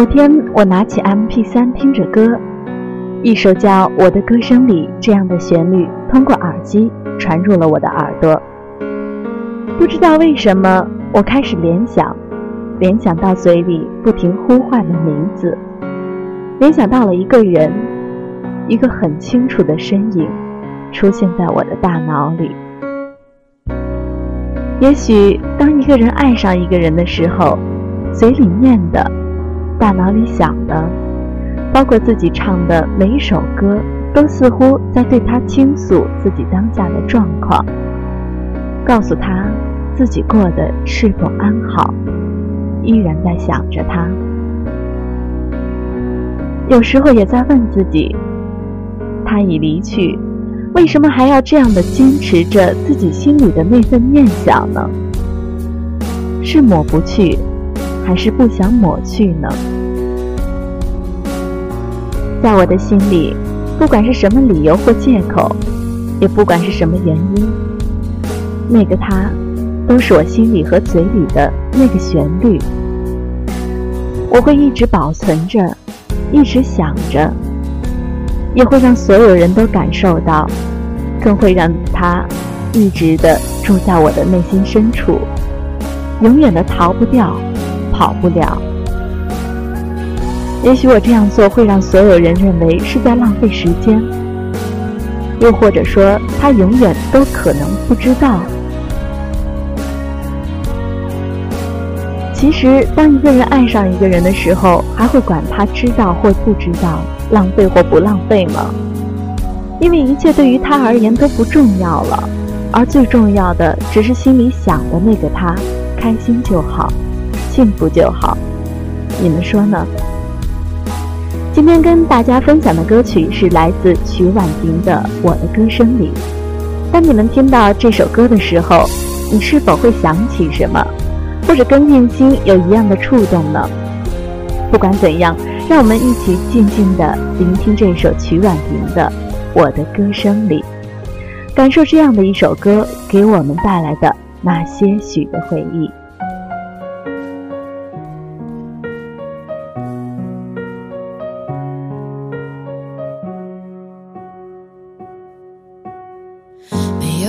某天，我拿起 MP3 听着歌，一首叫《我的歌声里》这样的旋律通过耳机传入了我的耳朵。不知道为什么，我开始联想，联想到嘴里不停呼唤的名字，联想到了一个人，一个很清楚的身影，出现在我的大脑里。也许，当一个人爱上一个人的时候，嘴里念的，大脑里想的，包括自己唱的每一首歌，都似乎在对他倾诉自己当下的状况，告诉他自己过得是否安好，依然在想着他。有时候也在问自己，他已离去。为什么还要这样的坚持着自己心里的那份念想呢？是抹不去，还是不想抹去呢？在我的心里，不管是什么理由或借口，也不管是什么原因，那个他，都是我心里和嘴里的那个旋律。我会一直保存着，一直想着。也会让所有人都感受到，更会让他一直的住在我的内心深处，永远的逃不掉，跑不了。也许我这样做会让所有人认为是在浪费时间，又或者说他永远都可能不知道。其实，当一个人爱上一个人的时候，还会管他知道或不知道。浪费或不浪费吗？因为一切对于他而言都不重要了，而最重要的只是心里想的那个他，开心就好，幸福就好。你们说呢？今天跟大家分享的歌曲是来自曲婉婷的《我的歌声里》。当你们听到这首歌的时候，你是否会想起什么，或者跟念心有一样的触动呢？不管怎样。让我们一起静静地聆听这首曲婉婷的《我的歌声里》，感受这样的一首歌给我们带来的那些许的回忆。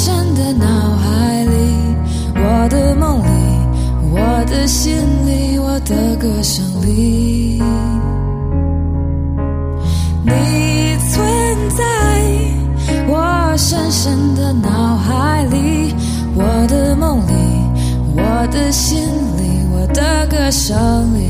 深深的脑海里，我的梦里。我的心里，我的歌声里，你存在我深深的脑海里，我的梦里，我的心里，我的歌声里。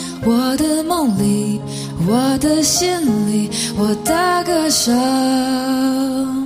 我的心里，我的歌声。